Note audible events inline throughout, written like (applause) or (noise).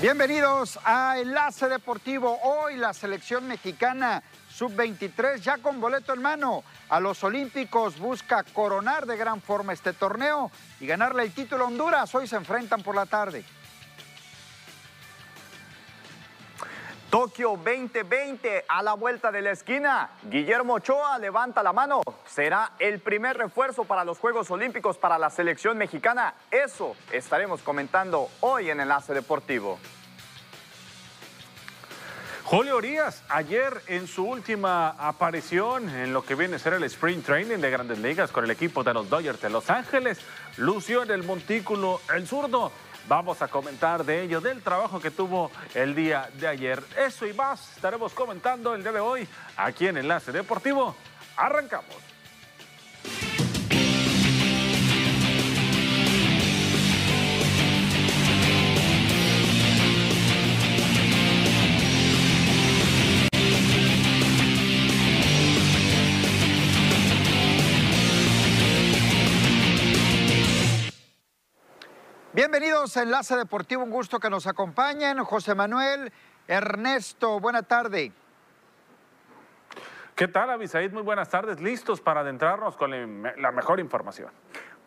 Bienvenidos a Enlace Deportivo. Hoy la selección mexicana sub-23 ya con boleto en mano a los Olímpicos busca coronar de gran forma este torneo y ganarle el título a Honduras. Hoy se enfrentan por la tarde. Tokio 2020 a la vuelta de la esquina. Guillermo Ochoa levanta la mano. Será el primer refuerzo para los Juegos Olímpicos para la selección mexicana. Eso estaremos comentando hoy en Enlace Deportivo. Julio Urias, ayer en su última aparición en lo que viene a ser el Spring Training de Grandes Ligas con el equipo de los Dodgers de Los Ángeles, lució en el montículo el zurdo Vamos a comentar de ello, del trabajo que tuvo el día de ayer. Eso y más estaremos comentando el día de hoy aquí en Enlace Deportivo. Arrancamos. Bienvenidos a Enlace Deportivo, un gusto que nos acompañen. José Manuel, Ernesto, buena tarde. ¿Qué tal, Abisaid? Muy buenas tardes. Listos para adentrarnos con la mejor información.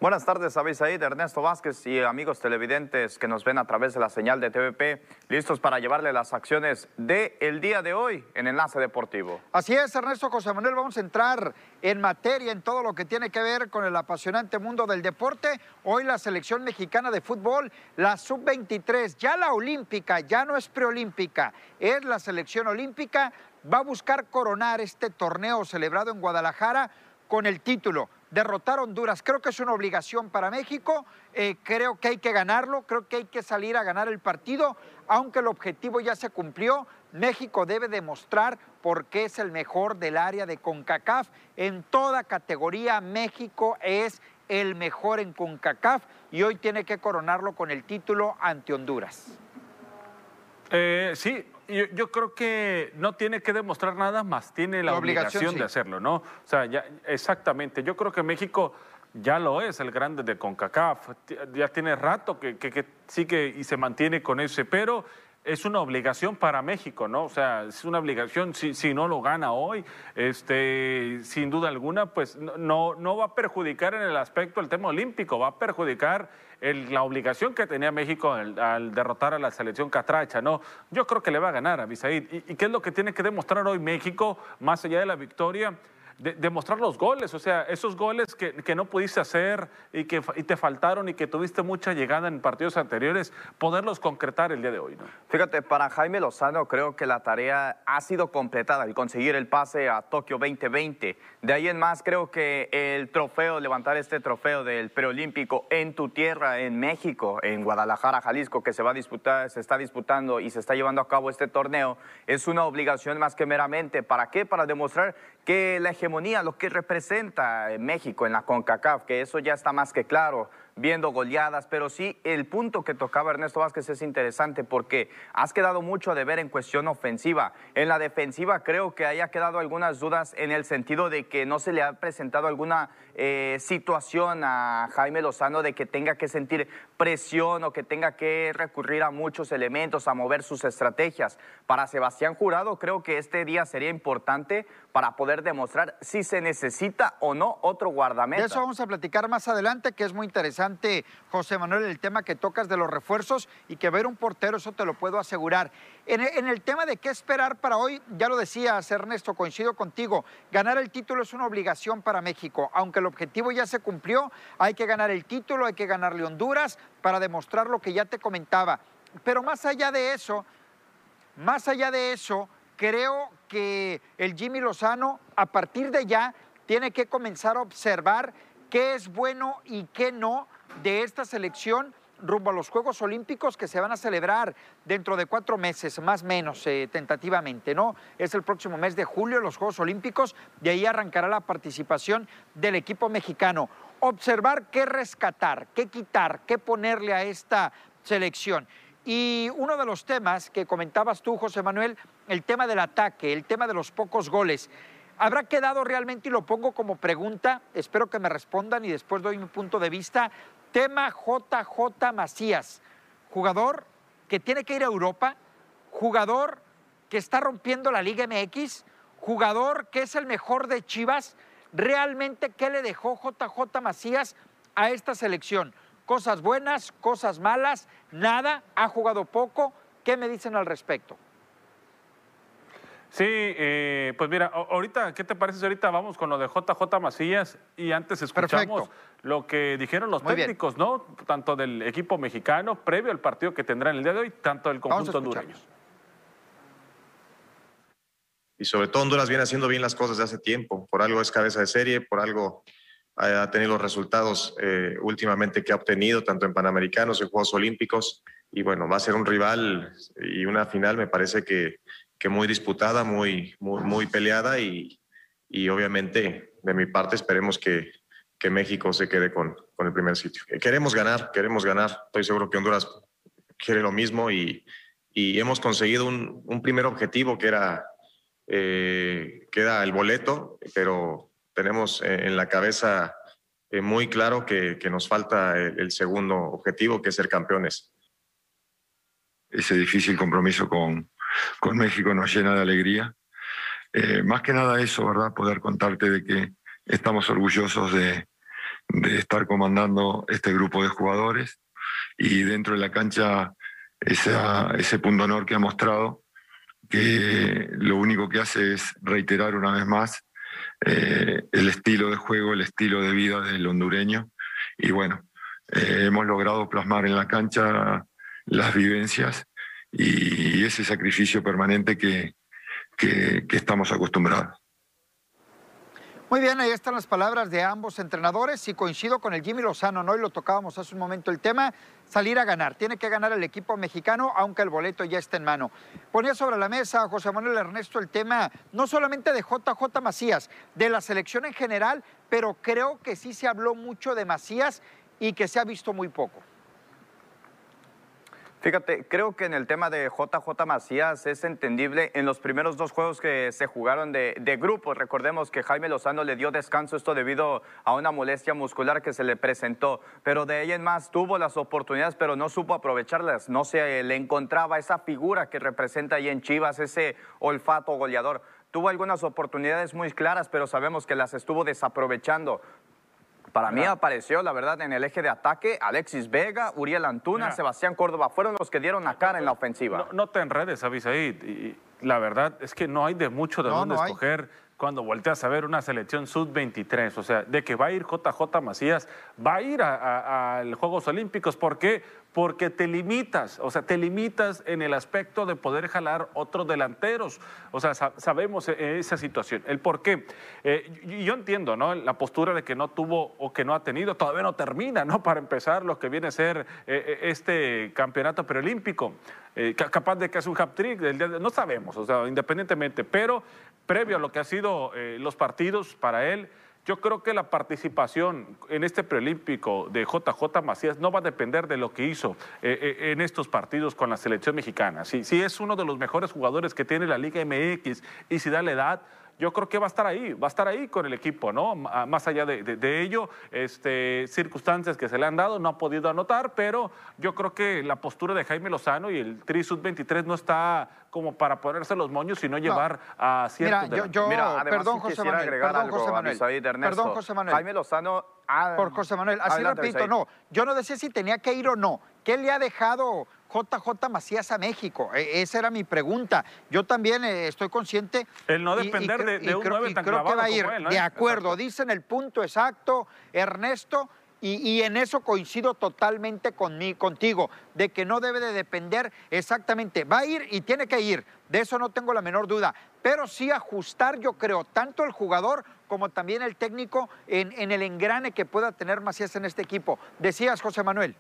Buenas tardes, Abisaid, Ernesto Vázquez y amigos televidentes que nos ven a través de la señal de TVP, listos para llevarle las acciones del el día de hoy en Enlace Deportivo. Así es, Ernesto José Manuel, vamos a entrar en materia en todo lo que tiene que ver con el apasionante mundo del deporte. Hoy la selección mexicana de fútbol, la sub-23, ya la olímpica, ya no es preolímpica, es la selección olímpica, va a buscar coronar este torneo celebrado en Guadalajara con el título derrotar a Honduras. Creo que es una obligación para México, eh, creo que hay que ganarlo, creo que hay que salir a ganar el partido, aunque el objetivo ya se cumplió. México debe demostrar por qué es el mejor del área de CONCACAF. En toda categoría, México es el mejor en CONCACAF y hoy tiene que coronarlo con el título ante Honduras. Eh, sí, yo, creo que no tiene que demostrar nada más, tiene la, obligación, de hacerlo, ¿no? O sea, ya, exactamente. Yo creo que México ya lo es, el grande de CONCACAF. Ya tiene rato que, que, sigue y se mantiene con ese, pero es una obligación para México, ¿no? O sea, es una obligación, si, no lo gana hoy, este, sin duda alguna, pues no, no va a perjudicar en el aspecto del tema olímpico, va a perjudicar la obligación que tenía México al, derrotar a la selección catracha, ¿no? Yo creo que le va a ganar a Bisaid. ¿Y, ¿Y qué es lo que tiene que demostrar hoy México, más allá de la victoria? Demostrar los goles, o sea, esos goles que, que no pudiste hacer y que y te faltaron y que tuviste mucha llegada en partidos anteriores, poderlos concretar el día de hoy. ¿no? Fíjate, para Jaime Lozano creo que la tarea ha sido completada, el conseguir el pase a Tokio 2020. De ahí en más creo que el trofeo, levantar este trofeo del preolímpico en tu tierra, en México, en Guadalajara, Jalisco, que se va a disputar, se está disputando y se está llevando a cabo este torneo, es una obligación más que meramente. ¿Para qué? Para demostrar que la hegemonía, lo que representa México en la CONCACAF, que eso ya está más que claro viendo goleadas, pero sí el punto que tocaba Ernesto Vázquez es interesante porque has quedado mucho a deber en cuestión ofensiva. En la defensiva creo que haya quedado algunas dudas en el sentido de que no se le ha presentado alguna eh, situación a Jaime Lozano de que tenga que sentir presión o que tenga que recurrir a muchos elementos, a mover sus estrategias. Para Sebastián Jurado creo que este día sería importante para poder demostrar si se necesita o no otro guardameta. De eso vamos a platicar más adelante, que es muy interesante José Manuel, el tema que tocas de los refuerzos y que ver un portero, eso te lo puedo asegurar. En, el tema de qué esperar para hoy, ya lo decías, Ernesto, coincido contigo, ganar el título es una obligación para México. Aunque el objetivo ya se cumplió, hay que ganar el título, hay que ganarle Honduras para demostrar lo que ya te comentaba. Pero más allá de eso, más allá de eso, creo que el Jimmy Lozano, a partir de ya, tiene que comenzar a observar qué es bueno y qué no de esta selección rumbo a los Juegos Olímpicos que se van a celebrar dentro de cuatro meses, más o menos, eh, tentativamente, ¿no? Es el próximo mes de julio los Juegos Olímpicos, y ahí arrancará la participación del equipo mexicano. Observar qué rescatar, qué quitar, qué ponerle a esta selección. Y uno de los temas que comentabas tú, José Manuel, el tema del ataque, el tema de los pocos goles. ¿Habrá quedado realmente, y lo pongo como pregunta, espero que me respondan y después doy mi punto de vista, tema JJ Macías, jugador que tiene que ir a Europa, jugador que está rompiendo la Liga MX, jugador que es el mejor de Chivas, realmente qué le dejó JJ Macías a esta selección. Cosas buenas, cosas malas, nada, ha jugado poco. ¿Qué me dicen al respecto? Sí, eh, pues mira, ahorita, ¿qué te parece si ahorita vamos con lo de JJ Macías y antes escuchamos lo que dijeron los técnicos, ¿no? Tanto del equipo mexicano previo al partido que tendrán el día de hoy, tanto del conjunto hondureño. Y sobre todo Honduras viene haciendo bien las cosas de hace tiempo. Por algo es cabeza de serie, por algo ha tenido los resultados eh, últimamente que ha obtenido, tanto en Panamericanos, en Juegos Olímpicos. Y bueno, va a ser un rival y una final, me parece que que muy disputada, muy, muy, muy peleada y, y, obviamente de mi parte esperemos que, que México se quede con, con, el primer sitio. Queremos ganar, queremos ganar. Estoy seguro que Honduras quiere lo mismo y, y hemos conseguido un, un, primer objetivo que era, eh, que era el boleto, pero tenemos en la cabeza eh, muy claro que, que nos falta el, el segundo objetivo, que es ser campeones. Ese difícil compromiso con, con México nos llena de alegría. Eh, más que nada eso, ¿verdad? Poder contarte de que estamos orgullosos de, estar comandando este grupo de jugadores y dentro de la cancha ese punto honor que ha mostrado, que lo único que hace es reiterar una vez más eh, el estilo de juego, el estilo de vida del hondureño. Y bueno, eh, hemos logrado plasmar en la cancha las vivencias y ese sacrificio permanente que, que, estamos acostumbrados. Muy bien, ahí están las palabras de ambos entrenadores y coincido con el Jimmy Lozano, ¿no? Y lo tocábamos hace un momento el tema, salir a ganar. Tiene que ganar el equipo mexicano, aunque el boleto ya esté en mano. Ponía sobre la mesa José Manuel Ernesto el tema no solamente de JJ Macías, de la selección en general, pero creo que sí se habló mucho de Macías y que se ha visto muy poco. Fíjate, creo que en el tema de JJ Macías es entendible en los primeros dos juegos que se jugaron de, de grupos. Recordemos que Jaime Lozano le dio descanso esto debido a una molestia muscular que se le presentó, pero de ahí en más tuvo las oportunidades, pero no supo aprovecharlas. No se le encontraba esa figura que representa ahí en Chivas, ese olfato goleador tuvo algunas oportunidades muy claras, pero sabemos que las estuvo desaprovechando. Para mí apareció, la verdad, en el eje de ataque Alexis Vega, Uriel Antuna, Sebastián Córdoba. Fueron los que dieron la cara en la ofensiva. No, te enredes, Avisaí. Y la verdad es que no hay de mucho de dónde escoger cuando volteas a ver una selección sub-23. O sea, de que va a ir JJ Macías, va a ir a, los Juegos Olímpicos. ¿Por qué? Porque te limitas, o sea, te limitas en el aspecto de poder jalar otros delanteros. O sea, sabemos e-, esa situación. El por qué. Eh, yo entiendo, ¿no? La postura de que no tuvo o que no ha tenido, todavía no termina, ¿no? Para empezar lo que viene a ser eh, eh, este campeonato preolímpico. capaz de que es un hat-trick, no sabemos, o sea, independientemente, pero previo a lo que han sido los partidos para él, yo creo que la participación en este preolímpico de JJ Macías no va a depender de lo que hizo eh, eh, en estos partidos con la selección mexicana. Si, si es uno de los mejores jugadores que tiene la Liga MX y si da la edad, yo creo que va a estar ahí, va a estar ahí con el equipo, ¿no? Más allá de, ello, este, circunstancias que se le han dado, no ha podido anotar, pero yo creo que la postura de Jaime Lozano y el Tri Sub 23 no está como para ponerse los moños, sino llevar a ciertos... Mira, yo, yo perdón, José Manuel, perdón, José Manuel, perdón, José Manuel. Jaime Lozano... Por José Manuel, así repito, no, yo no decía si tenía que ir o no. ¿Qué le ha dejado JJ Macías a México? E, esa era mi pregunta. Yo también eh, estoy consciente. El no depender de, un creo, tan creo que va a ir. De acuerdo, dicen el punto exacto, Ernesto. Y, en eso coincido totalmente contigo, de que no debe de depender exactamente. Va a ir y tiene que ir, de eso no tengo la menor duda. Pero sí ajustar, yo creo, tanto el jugador como también el técnico en, en el engrane que pueda tener Macías en este equipo. Decías, José Manuel.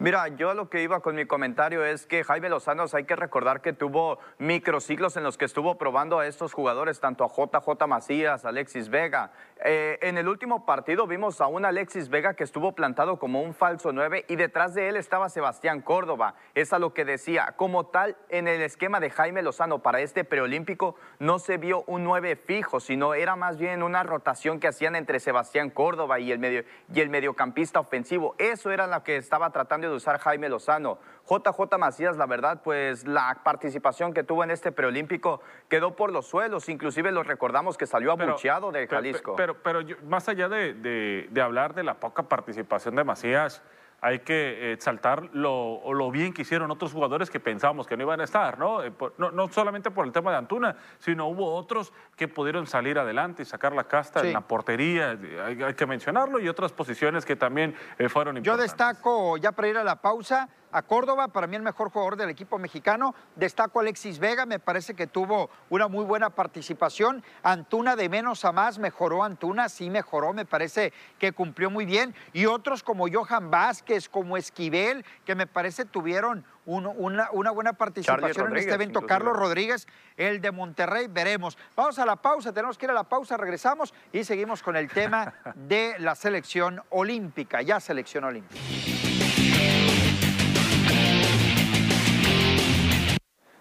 Mira, yo lo que iba con mi comentario es que Jaime Lozano hay que recordar que tuvo microciclos en los que estuvo probando a estos jugadores, tanto a JJ Macías, Alexis Vega. Eh, en el último partido vimos a un Alexis Vega que estuvo plantado como un falso 9 y detrás de él estaba Sebastián Córdoba. Es a lo que decía. Como tal, en el esquema de Jaime Lozano para este preolímpico no se vio un 9 fijo, sino era más bien una rotación que hacían entre Sebastián Córdoba y el, medio, y el mediocampista ofensivo. Eso era lo que estaba tratando debe usar Jaime Lozano. JJ Macías, la verdad, pues la participación que tuvo en este preolímpico quedó por los suelos, inclusive lo recordamos que salió abucheado de Jalisco. Pero, pero, más allá de, de hablar de la poca participación de Macías, hay que exaltar lo, lo, bien que hicieron otros jugadores que pensábamos que no iban a estar, eh, ¿no? no, solamente por el tema de Antuna, sino hubo otros que pudieron salir adelante y sacar la casta en la portería, hay, que mencionarlo, y otras posiciones que también eh, fueron importantes. Yo destaco, ya para ir a la pausa, a Córdoba, para mí el mejor jugador del equipo mexicano. Destaco a Alexis Vega, me parece que tuvo una muy buena participación. Antuna de menos a más, mejoró Antuna, sí mejoró, me parece que cumplió muy bien. Y otros como Johan Vázquez, como Esquivel, que me parece tuvieron una, buena participación en este evento. Carlos Rodríguez, el de Monterrey, veremos. Vamos a la pausa, tenemos que ir a la pausa, regresamos y seguimos con el tema (laughs) de la selección olímpica, ya selección olímpica.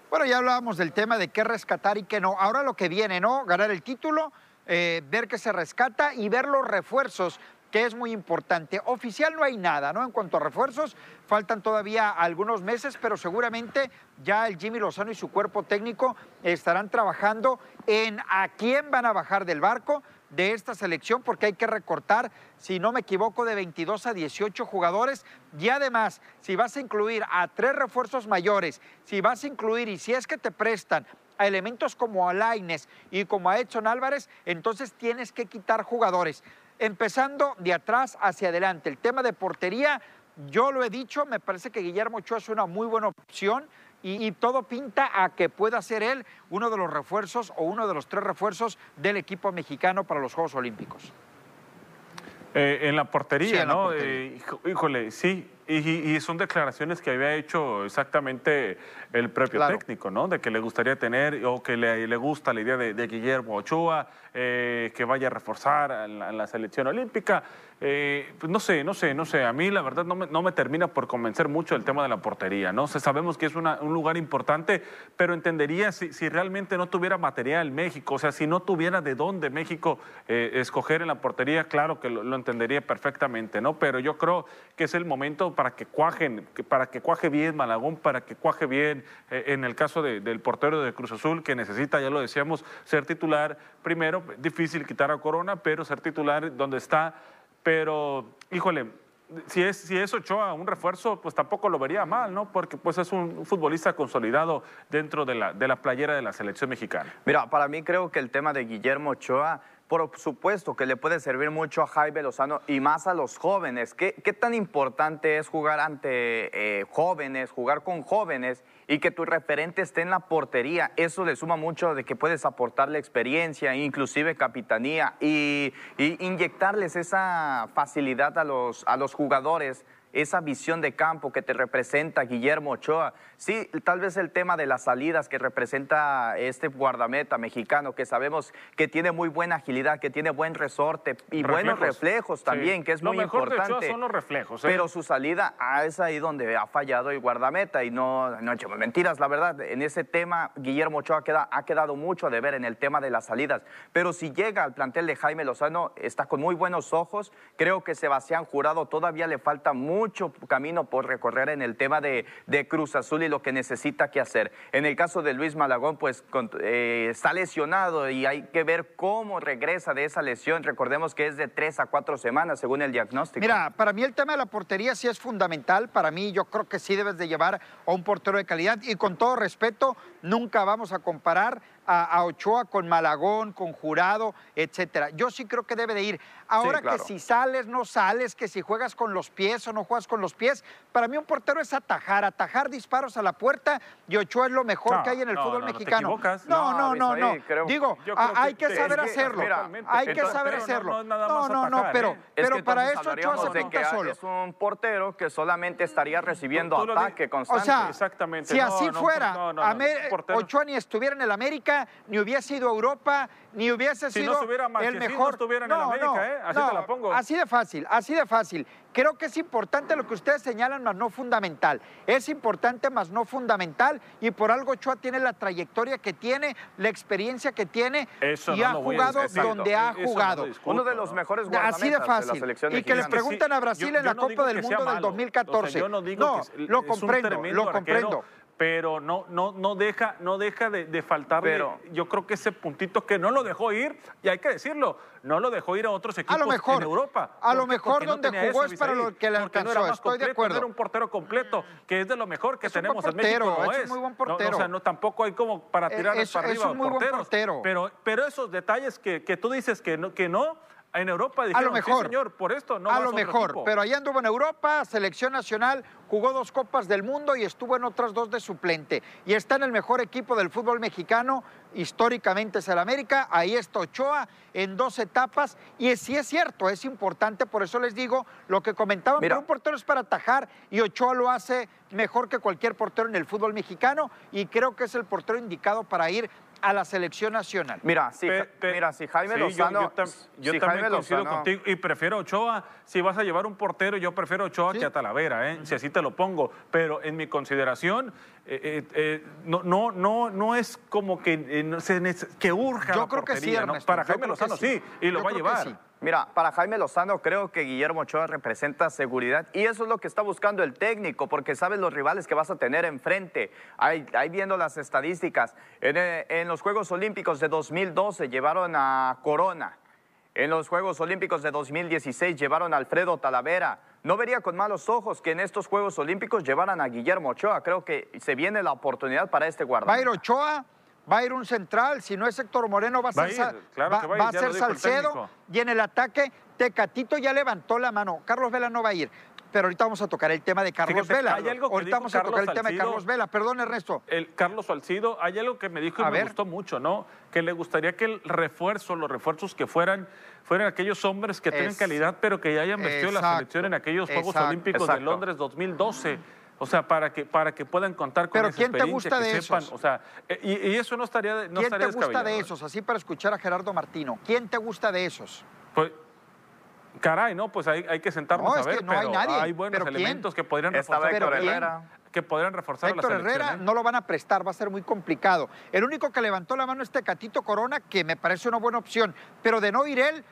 Bueno, ya hablábamos del tema de qué rescatar y qué no. Ahora lo que viene, ¿no? Ganar el título, eh, ver qué se rescata y ver los refuerzos, que es muy importante. Oficial no hay nada, ¿no? En cuanto a refuerzos, faltan todavía algunos meses, pero seguramente ya el Jimmy Lozano y su cuerpo técnico estarán trabajando en a quién van a bajar del barco de esta selección porque hay que recortar, si no me equivoco, de 22 a 18 jugadores. Y además, si vas a incluir a tres refuerzos mayores, si vas a incluir y si es que te prestan a elementos como Alaines y como a Edson Álvarez, entonces tienes que quitar jugadores. Empezando de atrás hacia adelante. El tema de portería, yo lo he dicho, me parece que Guillermo Ochoa es una muy buena opción y, todo pinta a que pueda ser él uno de los refuerzos o uno de los tres refuerzos del equipo mexicano para los Juegos Olímpicos. Eh, en la portería, ¿no? Eh, híjole, sí, y, son declaraciones que había hecho exactamente el propio técnico, ¿no? De que le gustaría tener o que le, gusta la idea de, Guillermo Ochoa, eh, que vaya a reforzar en la, selección olímpica. Eh, pues no sé, no sé, no sé. A mí la verdad no me, termina por convencer mucho el tema de la portería, ¿no? sabemos que es un lugar importante, pero entendería si, realmente no tuviera material México, o sea, si no tuviera de dónde México eh, escoger en la portería, claro que lo, lo entendería perfectamente, ¿no? Pero yo creo que es el momento para que cuajen, para que cuaje bien Malagón, para que cuaje bien eh, en el caso del portero de Cruz Azul, que necesita, ya lo decíamos, ser titular primero, difícil quitar a Corona, pero ser titular donde está, pero híjole, si es, si es Ochoa un refuerzo, pues tampoco lo vería mal, ¿no? Porque pues es un futbolista consolidado dentro de la, de la playera de la selección mexicana. Mira, para mí creo que el tema de Guillermo Ochoa por supuesto que le puede servir mucho a Jaime Lozano y más a los jóvenes. ¿Qué, qué tan importante es jugar ante eh, jóvenes, jugar con jóvenes y que tu referente esté en la portería? Eso le suma mucho de que puedes aportarle experiencia, inclusive capitanía, y, y inyectarles esa facilidad a los, a los jugadores esa visión de campo que te representa Guillermo Ochoa. Sí, tal vez el tema de las salidas que representa este guardameta mexicano, que sabemos que tiene muy buena agilidad, que tiene buen resorte y buenos reflejos también, que es muy importante. son los reflejos. ¿eh? Pero su salida ah, es ahí donde ha fallado el guardameta y no, no echemos mentiras, la verdad. En ese tema, Guillermo Ochoa queda, ha quedado mucho de ver en el tema de las salidas. Pero si llega al plantel de Jaime Lozano, está con muy buenos ojos. Creo que Sebastián Jurado todavía le falta mucho mucho camino por recorrer en el tema de, Cruz Azul y lo que necesita que hacer. En el caso de Luis Malagón, pues eh, está lesionado y hay que ver cómo regresa de esa lesión. Recordemos que es de tres a cuatro semanas según el diagnóstico. Mira, para mí el tema de la portería sí es fundamental. Para mí yo creo que sí debes de llevar a un portero de calidad y con todo respeto, nunca vamos a comparar a, Ochoa con Malagón, con Jurado, etcétera. Yo sí creo que debe de ir. Ahora que si sales, no sales, que si juegas con los pies o no juegas con los pies, para mí un portero es atajar, atajar disparos a la puerta y Ochoa es lo mejor que hay en el fútbol mexicano. No, no, no, no. Digo, hay que, saber hacerlo. hay que saber hacerlo. No, no, no, pero, pero para eso Ochoa se pinta solo. Es un portero que solamente estaría recibiendo ataque constante. O sea, Exactamente. si así fuera, Ochoa ni estuviera en el América, ni hubiese ido a Europa, ni hubiese si sido no estuviera el mejor. No estuviera en el América, ¿eh? Así te la pongo. Así de fácil, así de fácil. Creo que es importante lo que ustedes señalan, más no fundamental. Es importante, más no fundamental, y por algo Ochoa tiene la trayectoria que tiene, la experiencia que tiene, y ha jugado donde ha jugado. Uno de los mejores Así de fácil. y que le pregunten a Brasil en la Copa del Mundo del 2014. yo no digo que lo comprendo, lo comprendo pero no, no, no deja, no deja de, de faltarle, yo creo que ese puntito que no lo dejó ir, y hay que decirlo, no lo dejó ir a otros equipos en Europa. A lo mejor donde jugó es para lo que le alcanzó, no era estoy de acuerdo. era un portero completo, que es de lo mejor que tenemos en México, no es. es. muy buen portero. o sea, no, tampoco hay como para eh, tirar para arriba es un muy buen portero. Pero, pero esos detalles que, que tú dices que no, que no en Europa dijeron, a lo mejor, señor, por esto no A lo mejor, pero ahí anduvo en Europa, selección nacional, jugó dos Copas del Mundo y estuvo en otras dos de suplente. Y está en el mejor equipo del fútbol mexicano, históricamente es el América, ahí está Ochoa en dos etapas. Y sí es cierto, es importante, por eso les digo lo que comentaban, pero un portero es para atajar y Ochoa lo hace mejor que cualquier portero en el fútbol mexicano y creo que es el portero indicado para ir a la selección nacional. Mira, si, mira, si Jaime Lozano... Yo, también coincido contigo y prefiero Ochoa. Si vas a llevar un portero, yo prefiero Ochoa que a Talavera, ¿eh? si así te lo pongo. Pero en mi consideración, eh, eh, eh, no, no, no, no es como que, se, que urja yo la creo que sí, Para Jaime Lozano sí. y lo va a llevar. Mira, para Jaime Lozano creo que Guillermo Ochoa representa seguridad y eso es lo que está buscando el técnico porque sabes los rivales que vas a tener enfrente. Ahí, viendo las estadísticas, en, en los Juegos Olímpicos de 2012 llevaron a Corona, en los Juegos Olímpicos de 2016 llevaron a Alfredo Talavera. No vería con malos ojos que en estos Juegos Olímpicos llevaran a Guillermo Ochoa. Creo que se viene la oportunidad para este guardameta. Ochoa, va a ir un central. Si no es Héctor Moreno, va a ser, va, a ser Salcedo. Y en el ataque, Tecatito ya levantó la mano. Carlos Vela no va a ir pero ahorita vamos a tocar el tema de Carlos Vela. ahorita vamos a tocar el tema de Carlos Vela. Perdón, Ernesto. El Carlos Salcido, hay algo que me dijo y me gustó mucho, ¿no? Que le gustaría que el refuerzo, los refuerzos que fueran, fueran aquellos hombres que tienen calidad, pero que ya hayan vestido la selección en aquellos Juegos Olímpicos de Londres 2012. O sea, para que, para que puedan contar con Pero ¿quién te gusta de esos? O sea, eh, y, eso no estaría no ¿Quién te gusta de esos? Así para escuchar a Gerardo Martino. ¿Quién te gusta de esos? Pues Caray, no, pues hay, hay que sentarnos a ver, no hay, nadie. hay buenos elementos que podrían reforzar Héctor Herrera. Que podrían reforzar Héctor la Herrera ¿eh? no lo van a prestar, va a ser muy complicado. El único que levantó la mano es Tecatito Corona, que me parece una buena opción, pero de no ir él,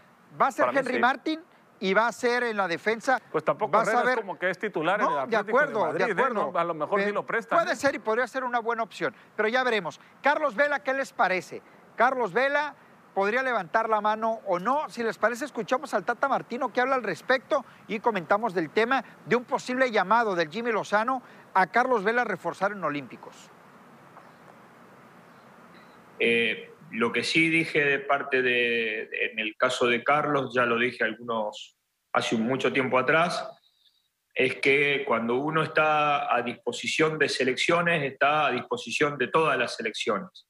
va a ser Henry Martin y va a ser en la defensa. Pues tampoco Herrera es como que es titular en el Atlético de acuerdo, de, ¿eh? acuerdo. A lo mejor sí lo prestan. Puede ser y podría ser una buena opción, pero ya veremos. Carlos Vela, ¿qué les parece? Carlos Vela podría levantar la mano o no. Si les parece, escuchamos al Tata Martino que habla al respecto y comentamos del tema de un posible llamado del Jimmy Lozano a Carlos Vela a reforzar en Olímpicos. Eh, lo que sí dije de parte de, en el caso de Carlos, ya lo dije algunos hace mucho tiempo atrás, es que cuando uno está a disposición de selecciones, está a disposición de todas las selecciones.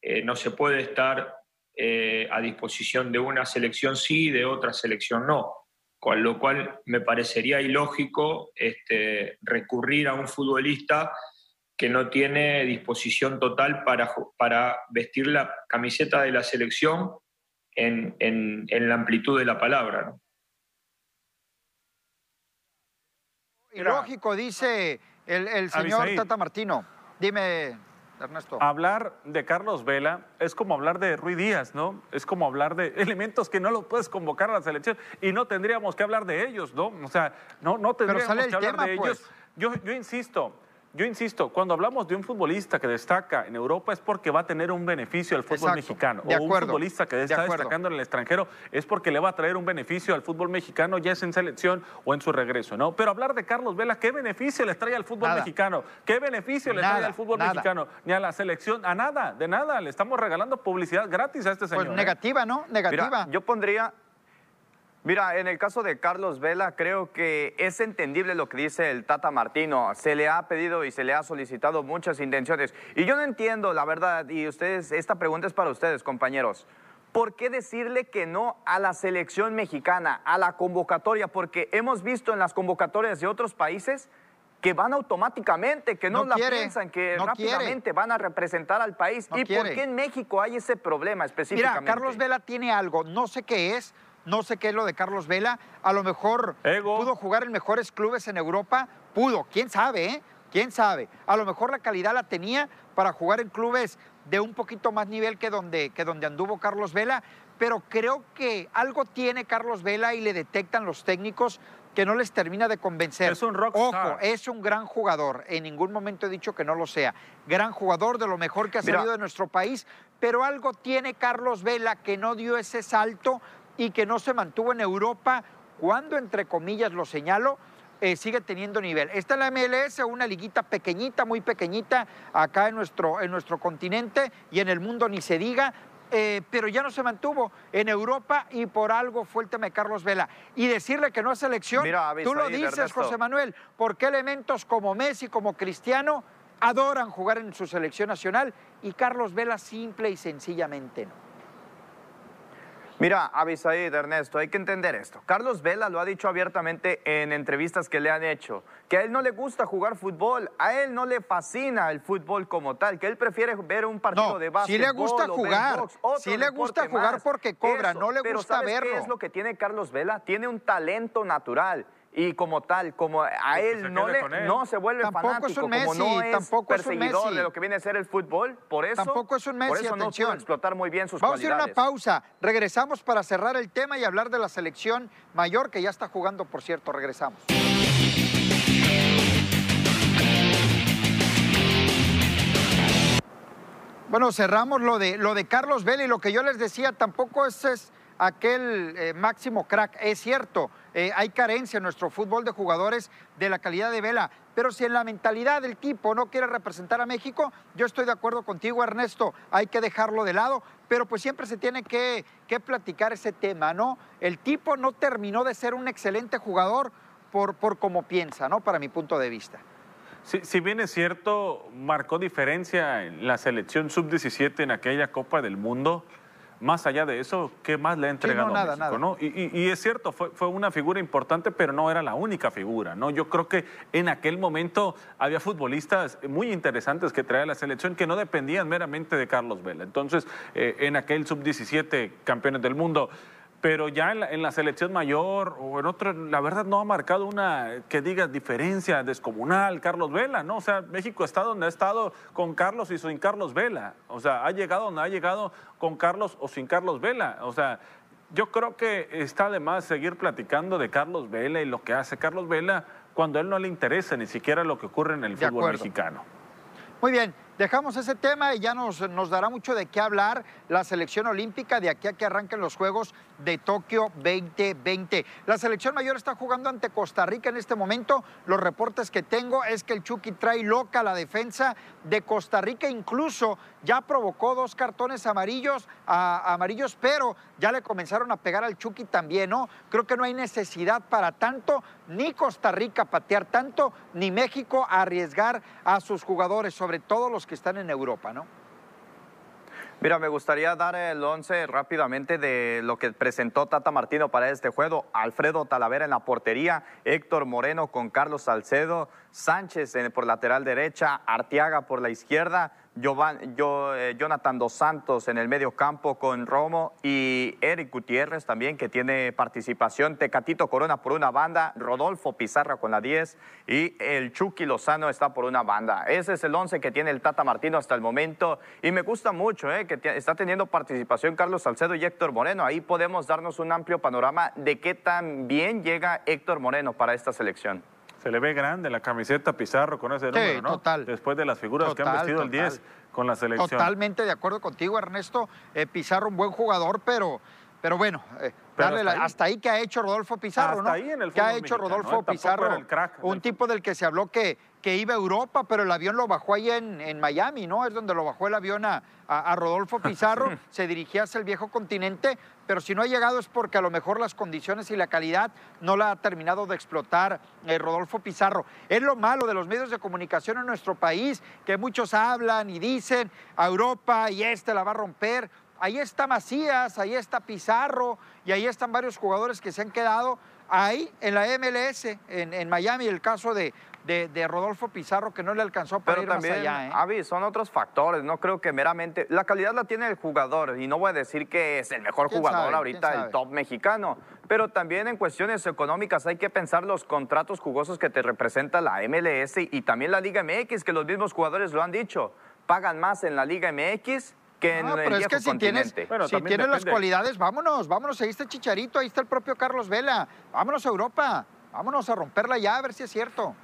Eh, no se puede estar eh, a disposición de una selección sí y de otra selección no. Con lo cual me parecería ilógico este, recurrir a un futbolista que no tiene disposición total para, para vestir la camiseta de la selección en, la amplitud de la palabra. Ilógico, dice el, el señor Tata Martino. Dime, Ernesto. Hablar de Carlos Vela es como hablar de Rui Díaz, ¿no? Es como hablar de (laughs) elementos que no los puedes convocar a la selección y no tendríamos que hablar de ellos, ¿no? O sea, no, no tendríamos que hablar de ellos. Pues. Yo, yo insisto, yo insisto, cuando hablamos de un futbolista que destaca en Europa es porque va a tener un beneficio al fútbol mexicano. o un futbolista que está destacando en el extranjero es porque le va a traer un beneficio al fútbol mexicano, ya es en selección o en su regreso, ¿no? Pero hablar de Carlos Vela, ¿qué beneficio le trae al fútbol mexicano? ¿Qué beneficio le trae al fútbol mexicano? Ni a la selección, a nada, de nada. Le estamos regalando publicidad gratis a este pues señor. Pues negativa, ¿no? Negativa. yo pondría Mira, en el caso de Carlos Vela, creo que es entendible lo que dice el Tata Martino. Se le ha pedido y se le ha solicitado muchas intenciones. Y yo no entiendo, la verdad, y ustedes, esta pregunta es para ustedes, compañeros. ¿Por qué decirle que no a la selección mexicana, a la convocatoria? Porque hemos visto en las convocatorias de otros países que van automáticamente, que no, la piensan, que rápidamente van a representar al país. ¿Y por qué en México hay ese problema específicamente? Mira, Carlos Vela tiene algo, no sé qué es, no sé qué es lo de Carlos Vela. A lo mejor pudo jugar en mejores clubes en Europa, pudo, quién sabe, ¿eh? ¿Quién sabe? A lo mejor la calidad la tenía para jugar en clubes de un poquito más nivel que donde, que donde anduvo Carlos Vela, pero creo que algo tiene Carlos Vela y le detectan los técnicos que no les termina de convencer. Es un rockstar. Ojo, es un gran jugador. En ningún momento he dicho que no lo sea. Gran jugador de lo mejor que ha salido de nuestro país, pero algo tiene Carlos Vela que no dio ese salto y que no se mantuvo en Europa cuando, entre comillas, lo señalo, eh, sigue teniendo nivel. Está en la MLS, una liguita pequeñita, muy pequeñita, acá en nuestro, en nuestro continente y en el mundo ni se diga, eh, pero ya no se mantuvo en Europa y por algo fue el tema de Carlos Vela. Y decirle que no es selección, tú lo dices, José Manuel, porque elementos como Messi, como Cristiano, adoran jugar en su selección nacional y Carlos Vela simple y sencillamente no. Mira, Abisaid, Ernesto, hay que entender esto. Carlos Vela lo ha dicho abiertamente en entrevistas que le han hecho, que a él no le gusta jugar fútbol, a él no le fascina el fútbol como tal, que él prefiere ver un partido de básquetbol. Sí le gusta jugar, sí le gusta jugar porque cobra, no le gusta verlo. ¿Qué es lo que tiene Carlos Vela? Tiene un talento natural y como tal, como a él no, le, no se vuelve tampoco fanático, es un Messi, como no es tampoco perseguidor es un de lo que viene a ser el fútbol, por eso, tampoco es un Messi, por eso no puede explotar muy bien sus Vamos cualidades. a ir a una pausa, regresamos para cerrar el tema y hablar de la selección mayor que ya está jugando, por cierto, regresamos. Bueno, cerramos lo de, lo de Carlos Vela y lo que yo les decía, tampoco es, es aquel eh, máximo crack, es cierto, eh, hay carencia en nuestro fútbol de jugadores de la calidad de Vela. Pero si en la mentalidad del tipo no quiere representar a México, yo estoy de acuerdo contigo, Ernesto, hay que dejarlo de lado, pero pues siempre se tiene que, platicar ese tema, ¿no? El tipo no terminó de ser un excelente jugador por, por como piensa, ¿no? Para mi punto de vista. si bien es cierto, marcó diferencia en la selección sub-17 en aquella Copa del Mundo, más allá de eso, ¿qué más le ha entregado nada, México? ¿no? Y, es cierto, fue, fue, una figura importante, pero no era la única figura. ¿no? Yo creo que en aquel momento había futbolistas muy interesantes que traía la selección que no dependían meramente de Carlos Vela. Entonces, eh, en aquel sub-17, campeones del mundo, pero ya en la, selección mayor o en otro, la verdad no ha marcado una, que diga, diferencia descomunal, Carlos Vela, ¿no? O sea, México está donde ha estado con Carlos y sin Carlos Vela. O sea, ha llegado donde ha llegado con Carlos o sin Carlos Vela. O sea, yo creo que está de más seguir platicando de Carlos Vela y lo que hace Carlos Vela cuando a él no le interesa ni siquiera lo que ocurre en el fútbol mexicano. Muy bien, Dejamos ese tema y ya nos, nos, dará mucho de qué hablar la selección olímpica de aquí a que arranquen los Juegos de Tokio 2020. La selección mayor está jugando ante Costa Rica en este momento. Los reportes que tengo es que el Chucky trae loca la defensa de Costa Rica. Incluso ya provocó dos cartones amarillos, amarillos, pero ya le comenzaron a pegar al Chucky también, ¿no? Creo que no hay necesidad para tanto, ni Costa Rica patear tanto, ni México arriesgar a sus jugadores, sobre todo los que están en Europa, ¿no? Mira, me gustaría dar el 11 rápidamente de lo que presentó Tata Martino para este juego. Alfredo Talavera en la portería, Héctor Moreno con Carlos Salcedo, Sánchez por lateral derecha, Arteaga por la izquierda, yo, eh, Jonathan Dos Santos en el medio campo con Romo y Eric Gutiérrez también que tiene participación, Tecatito Corona por una banda, Rodolfo Pizarra con la 10 y el Chucky Lozano está por una banda. Ese es el 11 que tiene el Tata Martino hasta el momento y me gusta mucho eh, que está teniendo participación Carlos Salcedo y Héctor Moreno. Ahí podemos darnos un amplio panorama de qué tan bien llega Héctor Moreno para esta selección. Se le ve grande la camiseta Pizarro con ese número, ¿no? Total. Después de las figuras que han vestido el 10 con la selección. Totalmente de acuerdo contigo, Ernesto. Eh, Pizarro, un buen jugador, pero, pero bueno, eh, hasta, ahí. que ha hecho Rodolfo Pizarro, hasta Ahí en el que ha hecho Rodolfo Pizarro, un tipo del que se habló que, que iba a Europa, pero el avión lo bajó ahí en, en Miami, ¿no? Es donde lo bajó el avión a, a, Rodolfo (laughs) Pizarro, se dirigía hacia el viejo continente, pero si no ha llegado es porque a lo mejor las condiciones y la calidad no la ha terminado de explotar eh, Rodolfo Pizarro. Es lo malo de los medios de comunicación en nuestro país, que muchos hablan y dicen a Europa y este la va a romper. Ahí está Macías, ahí está Pizarro y ahí están varios jugadores que se han quedado ahí en la MLS, en, en Miami, el caso de, de, Rodolfo Pizarro que no le alcanzó para ir también, más allá. ¿eh? Avi, son otros factores, no creo que meramente... La calidad la tiene el jugador y no voy a decir que es el mejor jugador ahorita, el top mexicano, pero también en cuestiones económicas hay que pensar los contratos jugosos que te representa la MLS y también la Liga MX, que los mismos jugadores lo han dicho, pagan más en la Liga MX que en el es que si tienes, si tienes las cualidades, vámonos, vámonos, ahí está Chicharito, ahí está el propio Carlos Vela, vámonos a Europa, vámonos a romperla ya, a ver si es cierto.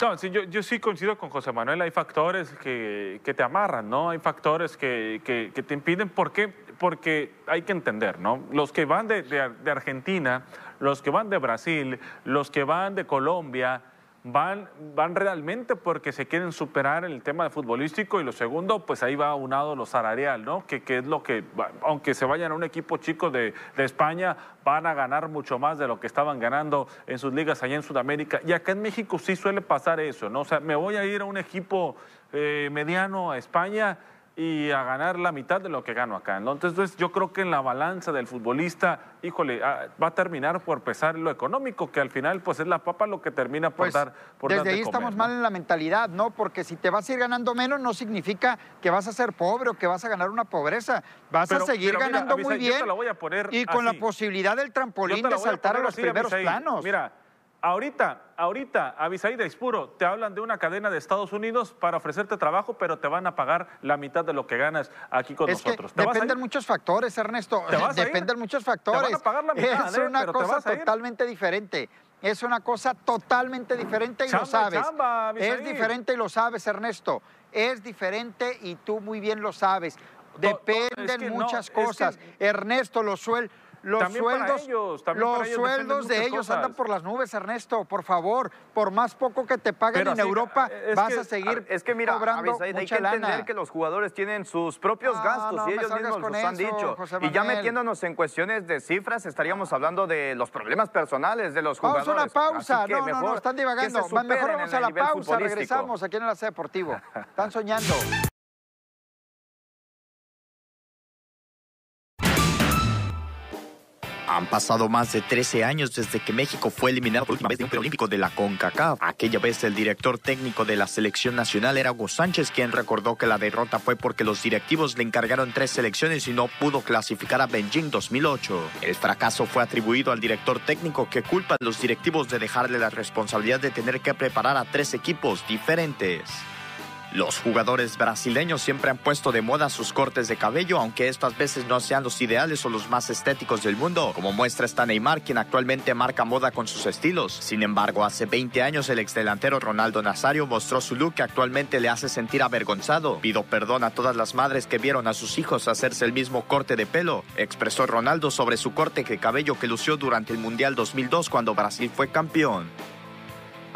No, sí, yo, sí coincido con José Manuel, hay factores que, te amarran, ¿no? Hay factores que, te impiden, ¿por qué? Porque hay que entender, ¿no? Los que van de Argentina, los que van de Brasil, los que van de Colombia, van, van realmente porque se quieren superar en el tema de futbolístico y lo segundo, pues ahí va aunado lo salarial, ¿no? Que, que es lo que, aunque se vayan a un equipo chico de, de, España, van a ganar mucho más de lo que estaban ganando en sus ligas allá en Sudamérica. Y acá en México sí suele pasar eso, ¿no? O sea, me voy a ir a un equipo eh, mediano a España y a ganar la mitad de lo que gano acá. Entonces yo creo que en la balanza del futbolista, híjole, ah, va a terminar por pesar lo económico, que al final pues es la papa lo que termina por pues, dar por Desde ahí estamos mal en la mentalidad, ¿no? Porque si te vas a ir ganando menos no significa que vas a ser pobre o que vas a ganar una pobreza. Vas a seguir ganando muy bien y con la posibilidad del trampolín de saltar a, los primeros planos. Mira, Ahorita, ahorita, Avisaída Ispuro, te hablan de una cadena de Estados Unidos para ofrecerte trabajo, pero te van a pagar la mitad de lo que ganas aquí con nosotros. dependen muchos factores, Ernesto. dependen muchos factores. Te van a pagar la mitad, es una cosa totalmente diferente. Es una cosa totalmente diferente y lo sabes. es diferente y lo sabes, Ernesto. Es diferente y tú muy bien lo sabes. Dependen muchas cosas. Ernesto, lo suel los sueldos, los sueldos de ellos andan por las nubes, Ernesto, por favor. Por más poco que te paguen en Europa, vas a seguir Es que mira, cobrando hay que entender que los jugadores tienen sus propios gastos y ellos mismos los han dicho. Y ya metiéndonos en cuestiones de cifras, estaríamos hablando de los problemas personales de los jugadores. Vamos a una pausa. No, no, no, están divagando. Mejor vamos a la pausa, regresamos aquí en el AC Deportivo. Están (laughs) soñando. Han pasado más de 13 años desde que México fue eliminado por última vez de un preolímpico de la CONCACAF. Aquella vez el director técnico de la selección nacional era Hugo Sánchez, quien recordó que la derrota fue porque los directivos le encargaron tres selecciones y no pudo clasificar a Beijing 2008. El fracaso fue atribuido al director técnico que culpa a los directivos de dejarle la responsabilidad de tener que preparar a tres equipos diferentes. Los jugadores brasileños siempre han puesto de moda sus cortes de cabello, aunque estas veces no sean los ideales o los más estéticos del mundo, como muestra esta Neymar, quien actualmente marca moda con sus estilos. Sin embargo, hace 20 años el exdelantero Ronaldo Nazario mostró su look que actualmente le hace sentir avergonzado. Pido perdón a todas las madres que vieron a sus hijos hacerse el mismo corte de pelo, expresó Ronaldo sobre su corte de cabello que lució durante el Mundial 2002 cuando Brasil fue campeón.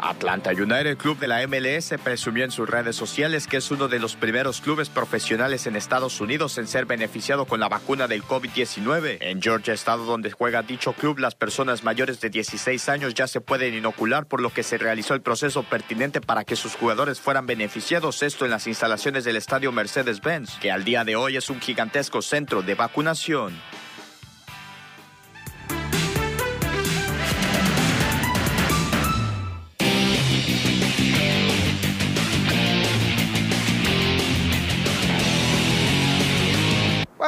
Atlanta United, club de la MLS, presumió en sus redes sociales que es uno de los primeros clubes profesionales en Estados Unidos en ser beneficiado con la vacuna del COVID-19. En Georgia, estado donde juega dicho club, las personas mayores de 16 años ya se pueden inocular, por lo que se realizó el proceso pertinente para que sus jugadores fueran beneficiados, esto en las instalaciones del estadio Mercedes-Benz, que al día de hoy es un gigantesco centro de vacunación.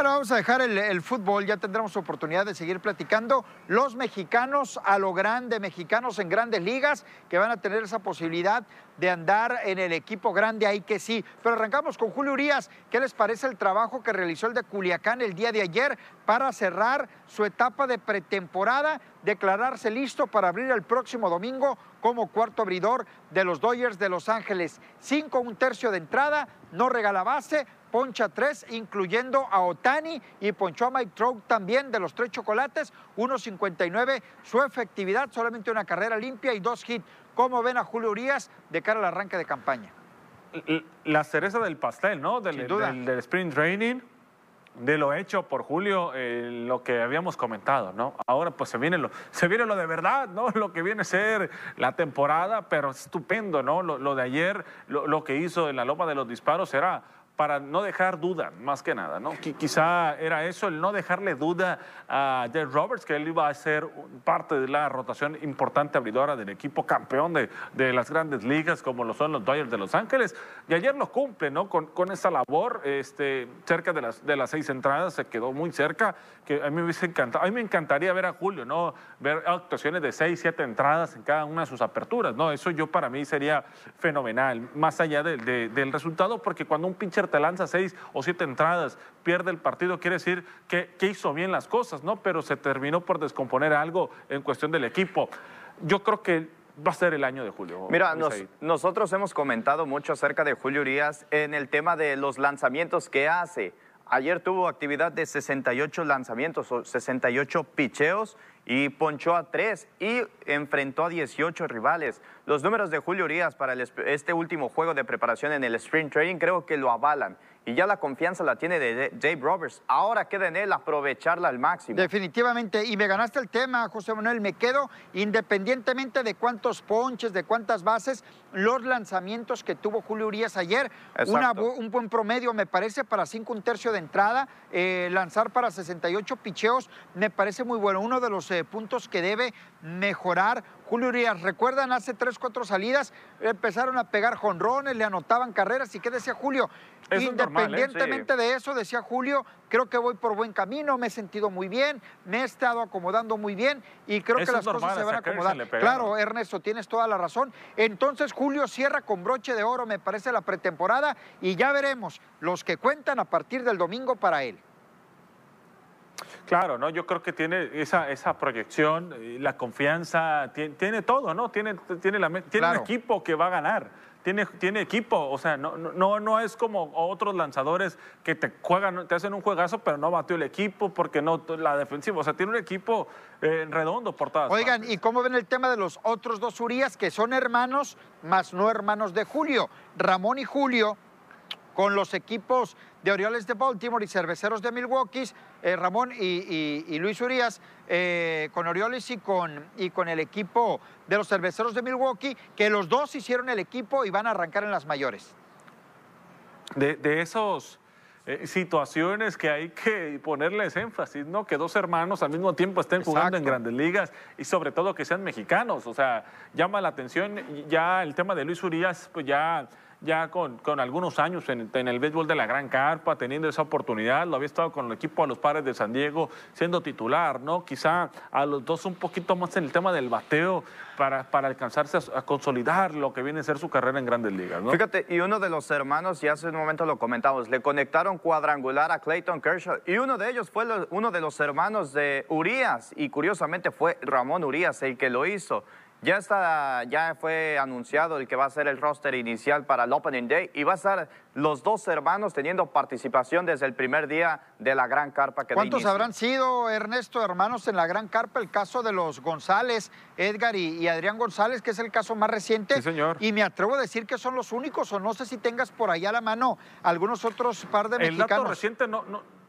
Bueno, vamos a dejar el, fútbol, ya tendremos oportunidad de seguir platicando. Los mexicanos a lo grande, mexicanos en grandes ligas, que van a tener esa posibilidad de andar en el equipo grande, ahí que sí. Pero arrancamos con Julio Urias. ¿Qué les parece el trabajo que realizó el de Culiacán el día de ayer para cerrar su etapa de pretemporada, declararse listo para abrir el próximo domingo como cuarto abridor de los Dodgers de Los Ángeles? Cinco, un tercio de entrada, no regala base, poncha tres, incluyendo a Otani y ponchó a Mike Trout también de los tres chocolates, 1.59 su efectividad, solamente una carrera limpia y dos hits. ¿Cómo ven a Julio Urias de cara al arranque de campaña? La cereza del pastel, ¿no? Del, del, del sprint training de lo hecho por Julio, eh, lo que habíamos comentado, ¿no? Ahora pues se viene lo, se viene lo de verdad, ¿no? (laughs) Lo que viene a ser la temporada, pero estupendo, ¿no? Lo, de ayer, lo, lo, que hizo en la Loma de los Disparos era para no dejar duda, más que nada, ¿no? quizá era eso, el no dejarle duda a Dave Roberts, que él iba a ser parte de la rotación importante abridora del equipo campeón de, de las grandes ligas, como lo son los Dodgers de Los Ángeles. Y ayer lo cumple, ¿no? Con, con esa labor, este, cerca de las, de las seis entradas, se quedó muy cerca, que a mí me hubiese encantado, a mí me encantaría ver a Julio, ¿no? Ver actuaciones de seis, siete entradas en cada una de sus aperturas, ¿no? Eso yo para mí sería fenomenal, más allá del resultado, porque cuando un pitcher te lanza seis o siete entradas, pierde el partido, quiere decir que, que hizo bien las cosas, ¿no? Pero se terminó por descomponer algo en cuestión del equipo. Yo creo que va a ser el año de Julio. Mira, nosotros hemos comentado mucho acerca de Julio Urias en el tema de los lanzamientos que hace. Ayer tuvo actividad de 68 lanzamientos o 68 picheos y ponchó a tres y enfrentó a 18 rivales. Los números de Julio Urias para este último juego de preparación en el Sprint Trading creo que lo avalan y ya la confianza la tiene de Dave Roberts. Ahora queda en él aprovecharla al máximo. Definitivamente, y me ganaste el tema, José Manuel, me quedo independientemente de cuántos ponches, de cuántas bases, los lanzamientos que tuvo Julio Urias ayer, un buen promedio me parece para cinco un tercio de entrada, eh, lanzar para 68 picheos me parece muy bueno, uno de los eh, puntos que debe mejorar Julio Urias, ¿recuerdan hace tres, cuatro salidas? Empezaron a pegar jonrones, le anotaban carreras. ¿Y qué decía Julio? ¿eh? Independientemente de eso, decía Julio, creo que voy por buen camino, me he sentido muy bien, me he estado acomodando muy bien y creo que las cosas se van a acomodar. Claro, Ernesto, tienes toda la razón. Entonces Julio cierra con broche de oro, me parece, la pretemporada y ya veremos los que cuentan a partir del domingo para él. Claro, ¿no? Yo creo que tiene esa, esa proyección, la confianza, tiene, todo, ¿no? Tiene, tiene, la, tiene un equipo que va a ganar. Tiene, tiene equipo, o sea, no, no, no es como otros lanzadores que te juegan, te hacen un juegazo, pero no batió el equipo porque no la defensiva. O sea, tiene un equipo eh, redondo por todas Oigan, ¿y cómo ven el tema de los otros dos Urias que son hermanos, más no hermanos de Julio? Ramón y Julio con los equipos de Orioles de Baltimore y Cerveceros de Milwaukee, eh, Ramón y, Luis Urias, eh, con Orioles y con, y con el equipo de los Cerveceros de Milwaukee, que los dos hicieron el equipo y van a arrancar en las mayores. De, de esos eh, situaciones que hay que ponerles énfasis, ¿no? Que dos hermanos al mismo tiempo estén jugando en grandes ligas y sobre todo que sean mexicanos. O sea, llama la atención ya el tema de Luis Urias, pues ya ya con, con algunos años en, el béisbol de la Gran Carpa, teniendo esa oportunidad, lo había estado con el equipo a los padres de San Diego siendo titular, ¿no? Quizá a los dos un poquito más en el tema del bateo para, para alcanzarse a, consolidar lo que viene a ser su carrera en grandes ligas, ¿no? Fíjate, y uno de los hermanos, y hace un momento lo comentamos, le conectaron cuadrangular a Clayton Kershaw, y uno de ellos fue uno de los hermanos de Urias, y curiosamente fue Ramón Urias el que lo hizo. Ya, está, ya fue anunciado el que va a ser el roster inicial para el Opening Day y va a estar los dos hermanos teniendo participación desde el primer día de la Gran Carpa que ¿Cuántos habrán sido, Ernesto, hermanos en la Gran Carpa? El caso de los González, Edgar y, Adrián González, que es el caso más reciente. Sí, señor. Y me atrevo a decir que son los únicos, o no sé si tengas por ahí a la mano algunos otros par de mexicanos. El dato reciente no, no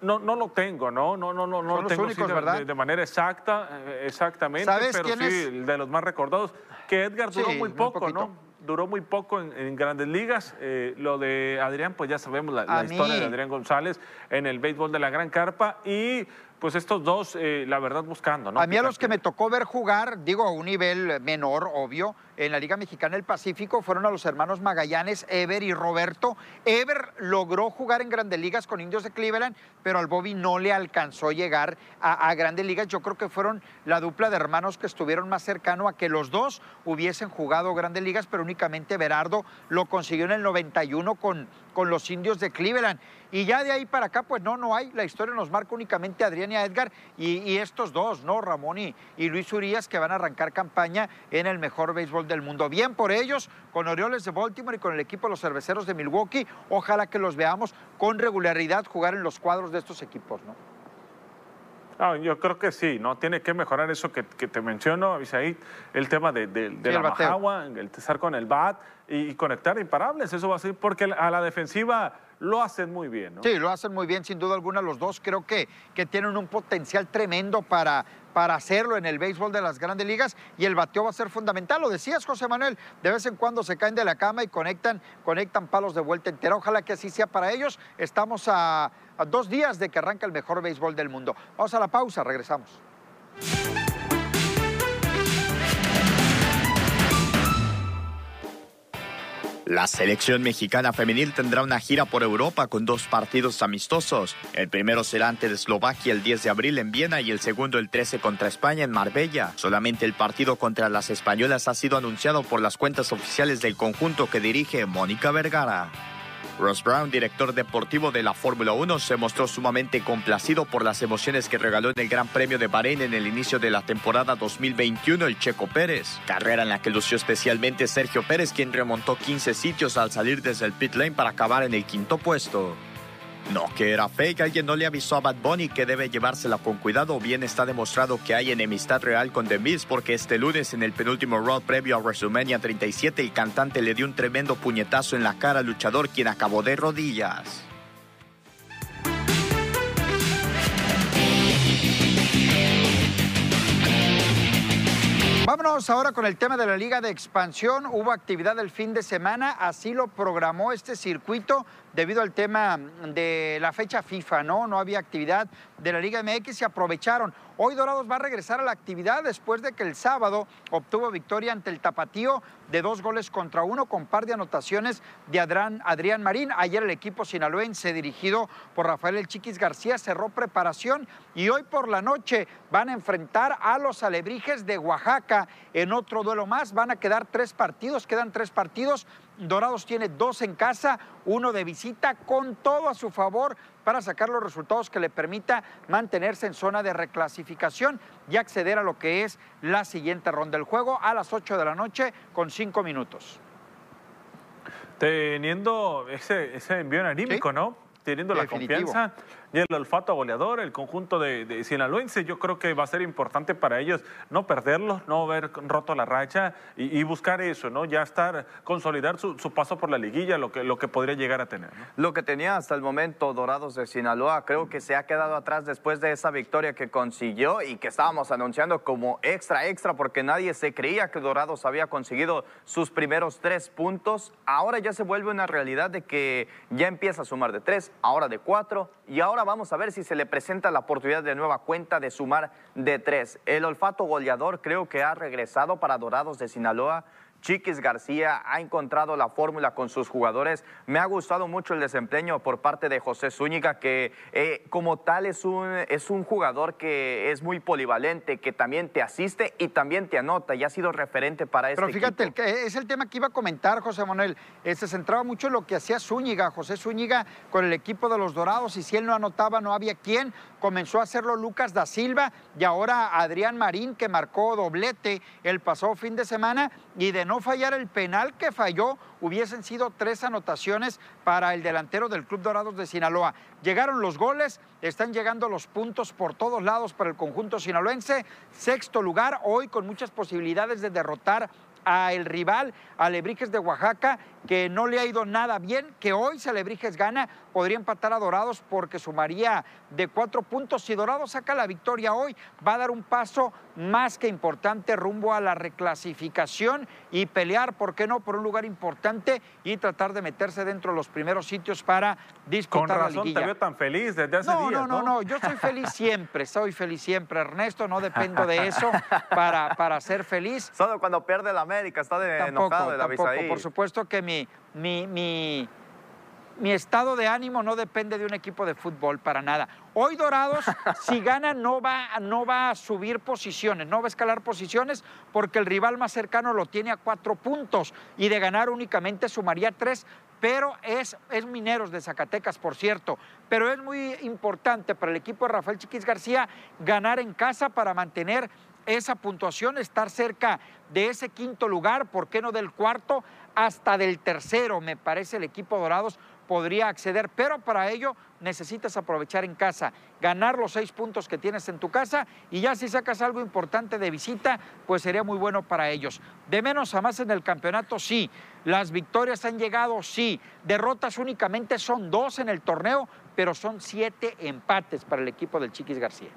no, no lo tengo, no, no, no, no, no lo tengo de, manera exacta, eh, exactamente, pero sí, de los más recordados, que Edgar duró muy poco, ¿no? Duró muy poco en, grandes ligas. Eh, lo de Adrián, pues ya sabemos la, historia de Adrián González en el béisbol de la Gran Carpa y pues estos dos, eh, la verdad, buscando, ¿no? A mí a los que me tocó ver jugar, digo, a un nivel menor, obvio, en la Liga Mexicana del Pacífico fueron a los hermanos Magallanes, Ever y Roberto. Ever logró jugar en grandes ligas con Indios de Cleveland, pero al Bobby no le alcanzó llegar a, grandes ligas. Yo creo que fueron la dupla de hermanos que estuvieron más cercano a que los dos hubiesen jugado grandes ligas, pero únicamente Berardo lo consiguió en el 91 con, con los Indios de Cleveland. Y ya de ahí para acá, pues no, no hay. La historia nos marca únicamente a Adrián y a Edgar y, estos dos, ¿no? Ramón y, y, Luis Urias, que van a arrancar campaña en el mejor béisbol del mundo. Bien por ellos, con Orioles de Baltimore y con el equipo de los cerveceros de Milwaukee. Ojalá que los veamos con regularidad jugar en los cuadros de estos equipos, ¿no? yo creo que sí, ¿no? Tiene que mejorar eso que, te menciono, Abisaí, el tema de, de, de la majagua, el estar con el bat y, conectar imparables. Eso va a ser porque a la defensiva lo hacen muy bien, ¿no? Sí, lo hacen muy bien, sin duda alguna. Los dos creo que, que tienen un potencial tremendo para, para hacerlo en el béisbol de las grandes ligas y el bateo va a ser fundamental. Lo decías, José Manuel, de vez en cuando se caen de la cama y conectan, conectan palos de vuelta entera. Ojalá que así sea para ellos. Estamos a, a dos días de que arranca el mejor béisbol del mundo. Vamos a la pausa, regresamos. La selección mexicana femenil tendrá una gira por Europa con dos partidos amistosos. El primero será ante Eslovaquia el 10 de abril en Viena y el segundo el 13 contra España en Marbella. Solamente el partido contra las españolas ha sido anunciado por las cuentas oficiales del conjunto que dirige Mónica Vergara. Ross Brown, director deportivo de la Fórmula 1, se mostró sumamente complacido por las emociones que regaló en el Gran Premio de Bahrein en el inicio de la temporada 2021 el Checo Pérez, carrera en la que lució especialmente Sergio Pérez, quien remontó 15 sitios al salir desde el pit lane para acabar en el quinto puesto. No, que era fake, alguien no le avisó a Bad Bunny que debe llevársela con cuidado, bien está demostrado que hay enemistad real con The Miz porque este lunes en el penúltimo Raw previo a WrestleMania 37 el cantante le dio un tremendo puñetazo en la cara al luchador quien acabó de rodillas. Vámonos ahora con el tema de la Liga de Expansión. Hubo actividad el fin de semana, así lo programó este circuito debido al tema de la fecha FIFA, ¿no? No había actividad de la Liga MX y aprovecharon. Hoy Dorados va a regresar a la actividad después de que el sábado obtuvo victoria ante el Tapatío de dos goles contra uno con par de anotaciones de Adrián, Adrián Marín. Ayer el equipo sinaloense dirigido por Rafael El Chiquis García cerró preparación y hoy por la noche van a enfrentar a los alebrijes de Oaxaca en otro duelo más. Van a quedar tres partidos, quedan tres partidos Dorados tiene dos en casa, uno de visita, con todo a su favor para sacar los resultados que le permita mantenerse en zona de reclasificación y acceder a lo que es la siguiente ronda del juego a las 8 de la noche con 5 minutos. Teniendo ese, ese envío anímico, ¿no? Teniendo la confianza y el olfato goleador, el conjunto de, de, sinaloense, yo creo que va a ser importante para ellos no perderlos, no haber roto la racha y, buscar eso, ¿no? Ya estar, consolidar su, paso por la liguilla, lo que, lo que podría llegar a tener. Lo que tenía hasta el momento Dorados de Sinaloa, creo que se ha quedado atrás después de esa victoria que consiguió y que estábamos anunciando como extra, extra, porque nadie se creía que Dorados había conseguido sus primeros tres puntos. Ahora ya se vuelve una realidad de que ya empieza a sumar de tres, ahora de cuatro y ahora vamos a ver si se le presenta la oportunidad de nueva cuenta de sumar de tres. El olfato goleador creo que ha regresado para Dorados de Sinaloa. Chiquis García ha encontrado la fórmula con sus jugadores. Me ha gustado mucho el desempeño por parte de José Zúñiga, que eh, como tal es un, es un jugador que es muy polivalente, que también te asiste y también te anota y ha sido referente para este Pero fíjate, es el tema que iba a comentar José Manuel. Eh, se centraba mucho en lo que hacía Zúñiga, José Zúñiga con el equipo de los Dorados y si él no anotaba no había quien. Comenzó a hacerlo Lucas da Silva y ahora Adrián Marín que marcó doblete el pasado fin de semana y de no fallar el penal que falló, hubiesen sido tres anotaciones para el delantero del Club Dorados de Sinaloa. Llegaron los goles, están llegando los puntos por todos lados para el conjunto sinaloense. Sexto lugar, hoy con muchas posibilidades de derrotar a el rival, Alebrijes de Oaxaca, que no le ha ido nada bien, que hoy si Alebrijes gana, podría empatar a Dorados porque sumaría de cuatro puntos. Si Dorados saca la victoria hoy, va a dar un paso más que importante rumbo a la reclasificación y pelear, ¿por qué no?, por un lugar importante y tratar de meterse dentro de los primeros sitios para disputar Con razón la liguilla. te veo tan feliz desde hace no, días, no, no, no, yo soy feliz siempre, soy feliz siempre, Ernesto, no dependo de eso para, para ser feliz. (laughs) Solo cuando pierde la América está de Tampoco, enojado el tampoco. Avisaí. Por supuesto que mi, mi, mi, mi estado de ánimo no depende de un equipo de fútbol para nada. Hoy Dorados, (laughs) si gana, no va, no va a subir posiciones, no va a escalar posiciones porque el rival más cercano lo tiene a cuatro puntos y de ganar únicamente sumaría tres, pero es, es Mineros de Zacatecas, por cierto. Pero es muy importante para el equipo de Rafael Chiquis García ganar en casa para mantener esa puntuación, estar cerca de ese quinto lugar, ¿por qué no del cuarto? Hasta del tercero, me parece el equipo Dorados podría acceder, pero para ello necesitas aprovechar en casa, ganar los seis puntos que tienes en tu casa y ya si sacas algo importante de visita, pues sería muy bueno para ellos. De menos a más en el campeonato, sí. Las victorias han llegado, sí. Derrotas únicamente son dos en el torneo, pero son siete empates para el equipo del Chiquis García.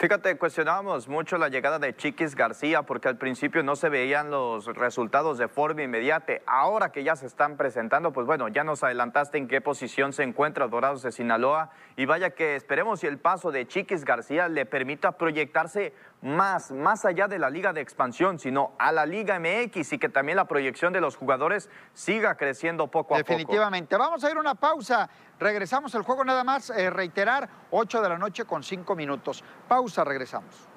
Fíjate, cuestionábamos mucho la llegada de Chiquis García porque al principio no se veían los resultados de forma inmediata. Ahora que ya se están presentando, pues bueno, ya nos adelantaste en qué posición se encuentra Dorados de Sinaloa y vaya que esperemos si el paso de Chiquis García le permita proyectarse más, más allá de la liga de expansión, sino a la liga MX y que también la proyección de los jugadores siga creciendo poco a poco. Definitivamente. Vamos a ir a una pausa. Regresamos al juego nada más, eh, reiterar, 8 de la noche con 5 minutos. Pausa, regresamos.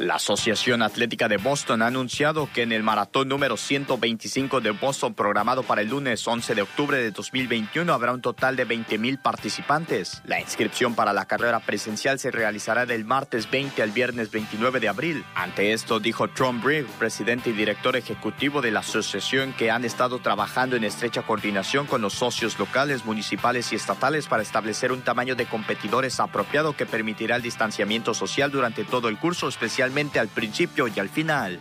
La Asociación Atlética de Boston ha anunciado que en el maratón número 125 de Boston programado para el lunes 11 de octubre de 2021 habrá un total de 20.000 participantes. La inscripción para la carrera presencial se realizará del martes 20 al viernes 29 de abril. Ante esto dijo Tom Brigg, presidente y director ejecutivo de la asociación que han estado trabajando en estrecha coordinación con los socios locales, municipales y estatales para establecer un tamaño de competidores apropiado que permitirá el distanciamiento social durante todo el curso, especial al principio y al final.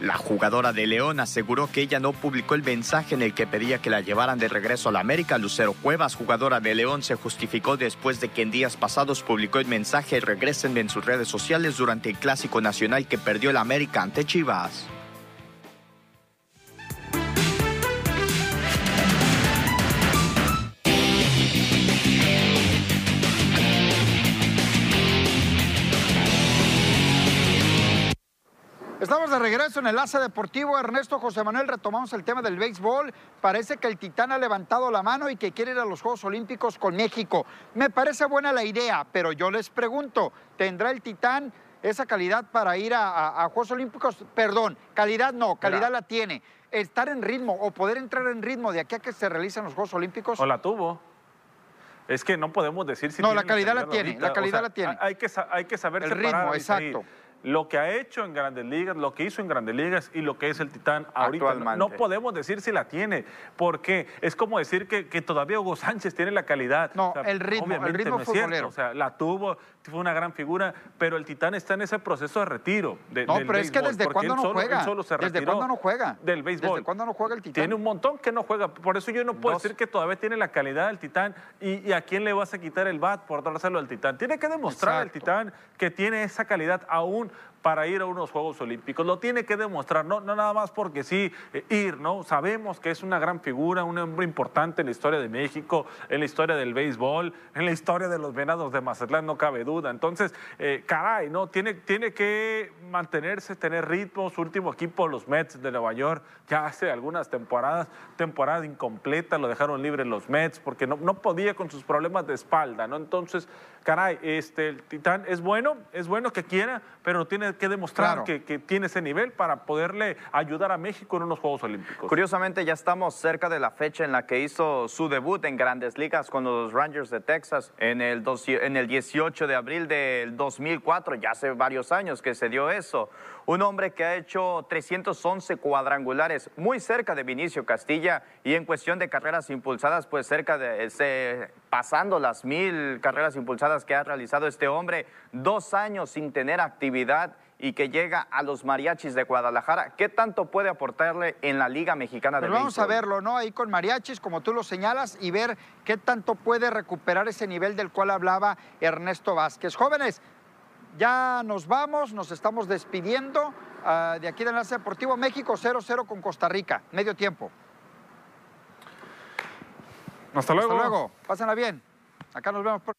La jugadora de León aseguró que ella no publicó el mensaje en el que pedía que la llevaran de regreso a la América. Lucero Cuevas, jugadora de León, se justificó después de que en días pasados publicó el mensaje regresen en sus redes sociales durante el Clásico Nacional que perdió el América ante Chivas. Estamos de regreso en el Enlace Deportivo. Ernesto José Manuel, retomamos el tema del béisbol. Parece que el Titán ha levantado la mano y que quiere ir a los Juegos Olímpicos con México. Me parece buena la idea, pero yo les pregunto, ¿tendrá el Titán esa calidad para ir a, Juegos Olímpicos? Perdón, calidad no, calidad la tiene. Estar en ritmo o poder entrar en ritmo de aquí a que se realicen los Juegos Olímpicos. O la tuvo. Es que no podemos decir si No, la calidad la tiene, la calidad la tiene. Hay que, hay que saber el ritmo, exacto lo que ha hecho en Grandes Ligas, lo que hizo en Grandes Ligas y lo que es el Titán ahorita. No, podemos decir si la tiene, porque es como decir que, todavía Hugo Sánchez tiene la calidad. No, el ritmo, el ritmo no O sea, la tuvo, fue una gran figura, pero el Titán está en ese proceso de retiro. no, pero es que desde cuándo no juega. ¿Desde cuándo no juega? Del béisbol. ¿Desde cuándo no juega el Titán? Tiene un montón que no juega. Por eso yo no puedo decir que todavía tiene la calidad del Titán y, a quién le vas a quitar el bat por dárselo al Titán. Tiene que demostrar el Titán que tiene esa calidad aún para ir a unos Juegos Olímpicos. Lo tiene que demostrar, no, nada más porque sí, eh, ir, ¿no? Sabemos que es una gran figura, un hombre importante en la historia de México, en la historia del béisbol, en la historia de los venados de Mazatlán, no cabe duda. Entonces, eh, caray, ¿no? Tiene, tiene que mantenerse, tener ritmo. Su último equipo, los Mets de Nueva York, ya hace algunas temporadas, temporada incompleta, lo dejaron libre los Mets porque no, no podía con sus problemas de espalda, ¿no? Entonces, caray, este, el Titán es bueno, es bueno que quiera, pero tiene que demostrar que, tiene ese nivel para poderle ayudar a México en unos Juegos Olímpicos. Curiosamente, ya estamos cerca de la fecha en la que hizo su debut en Grandes Ligas con los Rangers de Texas en el, en el 18 de abril del 2004, ya hace varios años que se dio eso. Un hombre que ha hecho 311 cuadrangulares, muy cerca de Vinicio Castilla y en cuestión de carreras impulsadas, pues cerca de, pasando las mil carreras impulsadas que ha realizado este hombre, dos años sin tener actividad y que llega a los mariachis de Guadalajara. ¿Qué tanto puede aportarle en la Liga Mexicana de Béisbol? Vamos a verlo, ¿no? Ahí con mariachis, como tú lo señalas, y ver qué tanto puede recuperar ese nivel del cual hablaba Ernesto Vázquez. Jóvenes, ya nos vamos, nos estamos despidiendo uh, de aquí del Enlace Deportivo México 0-0 con Costa Rica, medio tiempo. Hasta luego. Hasta luego, pásenla bien. Acá nos vemos. Por...